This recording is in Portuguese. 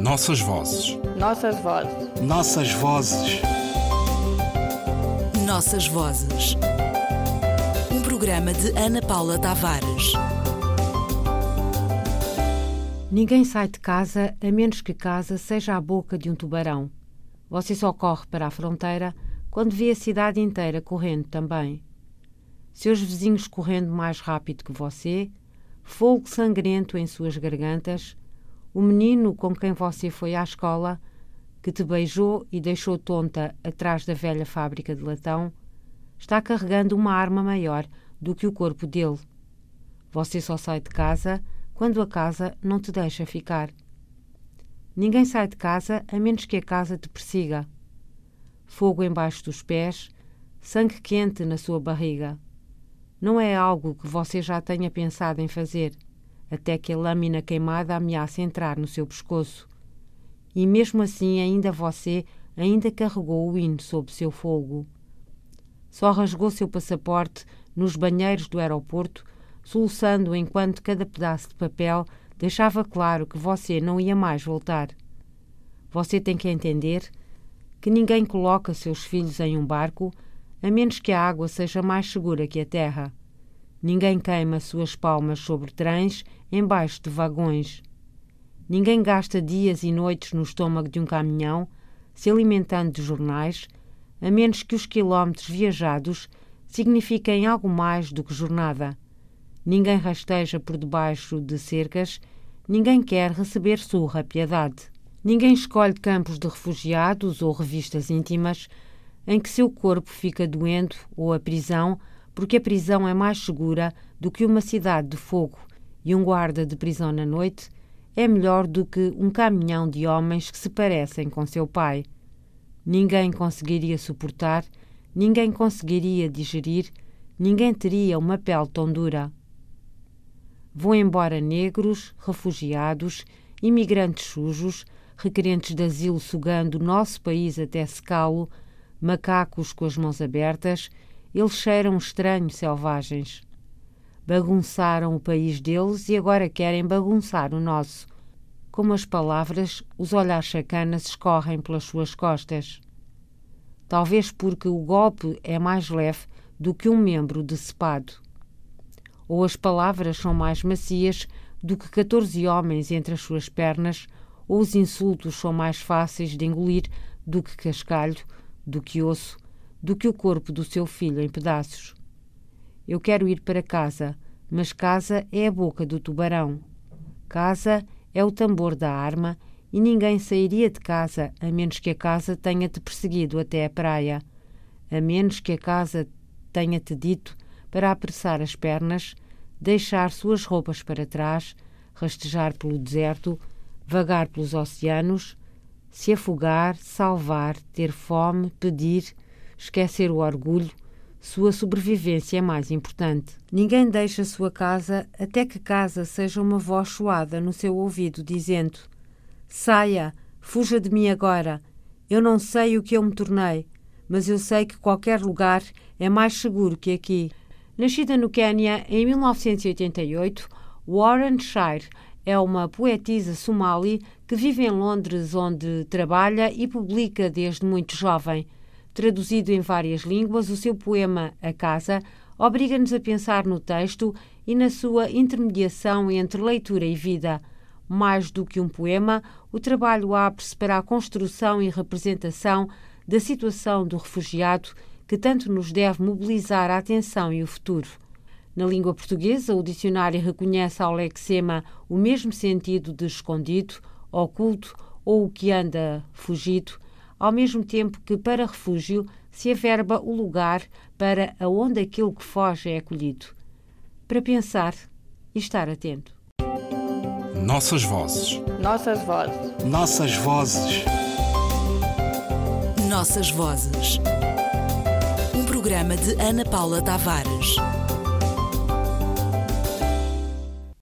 Nossas vozes. Nossas vozes. Nossas vozes. Nossas vozes. Um programa de Ana Paula Tavares. Ninguém sai de casa a menos que casa seja a boca de um tubarão. Você só corre para a fronteira quando vê a cidade inteira correndo também. Seus vizinhos correndo mais rápido que você, fogo sangrento em suas gargantas, o menino com quem você foi à escola, que te beijou e deixou tonta atrás da velha fábrica de latão, está carregando uma arma maior do que o corpo dele. Você só sai de casa quando a casa não te deixa ficar. Ninguém sai de casa a menos que a casa te persiga. Fogo embaixo dos pés, sangue quente na sua barriga. Não é algo que você já tenha pensado em fazer até que a lâmina queimada ameace entrar no seu pescoço. E mesmo assim, ainda você ainda carregou o hino sob seu fogo. Só rasgou seu passaporte nos banheiros do aeroporto, soluçando enquanto cada pedaço de papel deixava claro que você não ia mais voltar. Você tem que entender que ninguém coloca seus filhos em um barco a menos que a água seja mais segura que a terra. Ninguém queima suas palmas sobre trens embaixo de vagões. Ninguém gasta dias e noites no estômago de um caminhão, se alimentando de jornais, a menos que os quilómetros viajados signifiquem algo mais do que jornada. Ninguém rasteja por debaixo de cercas, ninguém quer receber surra piedade. Ninguém escolhe campos de refugiados ou revistas íntimas em que seu corpo fica doendo ou a prisão porque a prisão é mais segura do que uma cidade de fogo e um guarda de prisão na noite é melhor do que um caminhão de homens que se parecem com seu pai. Ninguém conseguiria suportar, ninguém conseguiria digerir, ninguém teria uma pele tão dura. Vão embora negros, refugiados, imigrantes sujos, requerentes de asilo sugando o nosso país até secá-lo, macacos com as mãos abertas eles cheiram estranhos selvagens. Bagunçaram o país deles e agora querem bagunçar o nosso. Como as palavras, os olhares chacanas escorrem pelas suas costas. Talvez porque o golpe é mais leve do que um membro decepado. Ou as palavras são mais macias do que 14 homens entre as suas pernas, ou os insultos são mais fáceis de engolir do que cascalho, do que osso, do que o corpo do seu filho em pedaços. Eu quero ir para casa, mas casa é a boca do tubarão. Casa é o tambor da arma e ninguém sairia de casa a menos que a casa tenha-te perseguido até a praia, a menos que a casa tenha-te dito para apressar as pernas, deixar suas roupas para trás, rastejar pelo deserto, vagar pelos oceanos, se afogar, salvar, ter fome, pedir, esquecer o orgulho, sua sobrevivência é mais importante. Ninguém deixa sua casa até que casa seja uma voz choada no seu ouvido, dizendo: Saia, fuja de mim agora. Eu não sei o que eu me tornei, mas eu sei que qualquer lugar é mais seguro que aqui. Nascida no Quênia em 1988, Warren Shire é uma poetisa somali que vive em Londres, onde trabalha e publica desde muito jovem. Traduzido em várias línguas, o seu poema A Casa obriga-nos a pensar no texto e na sua intermediação entre leitura e vida. Mais do que um poema, o trabalho abre-se para a construção e representação da situação do refugiado que tanto nos deve mobilizar a atenção e o futuro. Na língua portuguesa, o dicionário reconhece ao lexema o mesmo sentido de escondido, oculto ou o que anda fugido, ao mesmo tempo que para refúgio se averba o lugar para aonde aquilo que foge é acolhido. Para pensar e estar atento. Nossas vozes. Nossas vozes. Nossas vozes. Nossas vozes. Um programa de Ana Paula Tavares.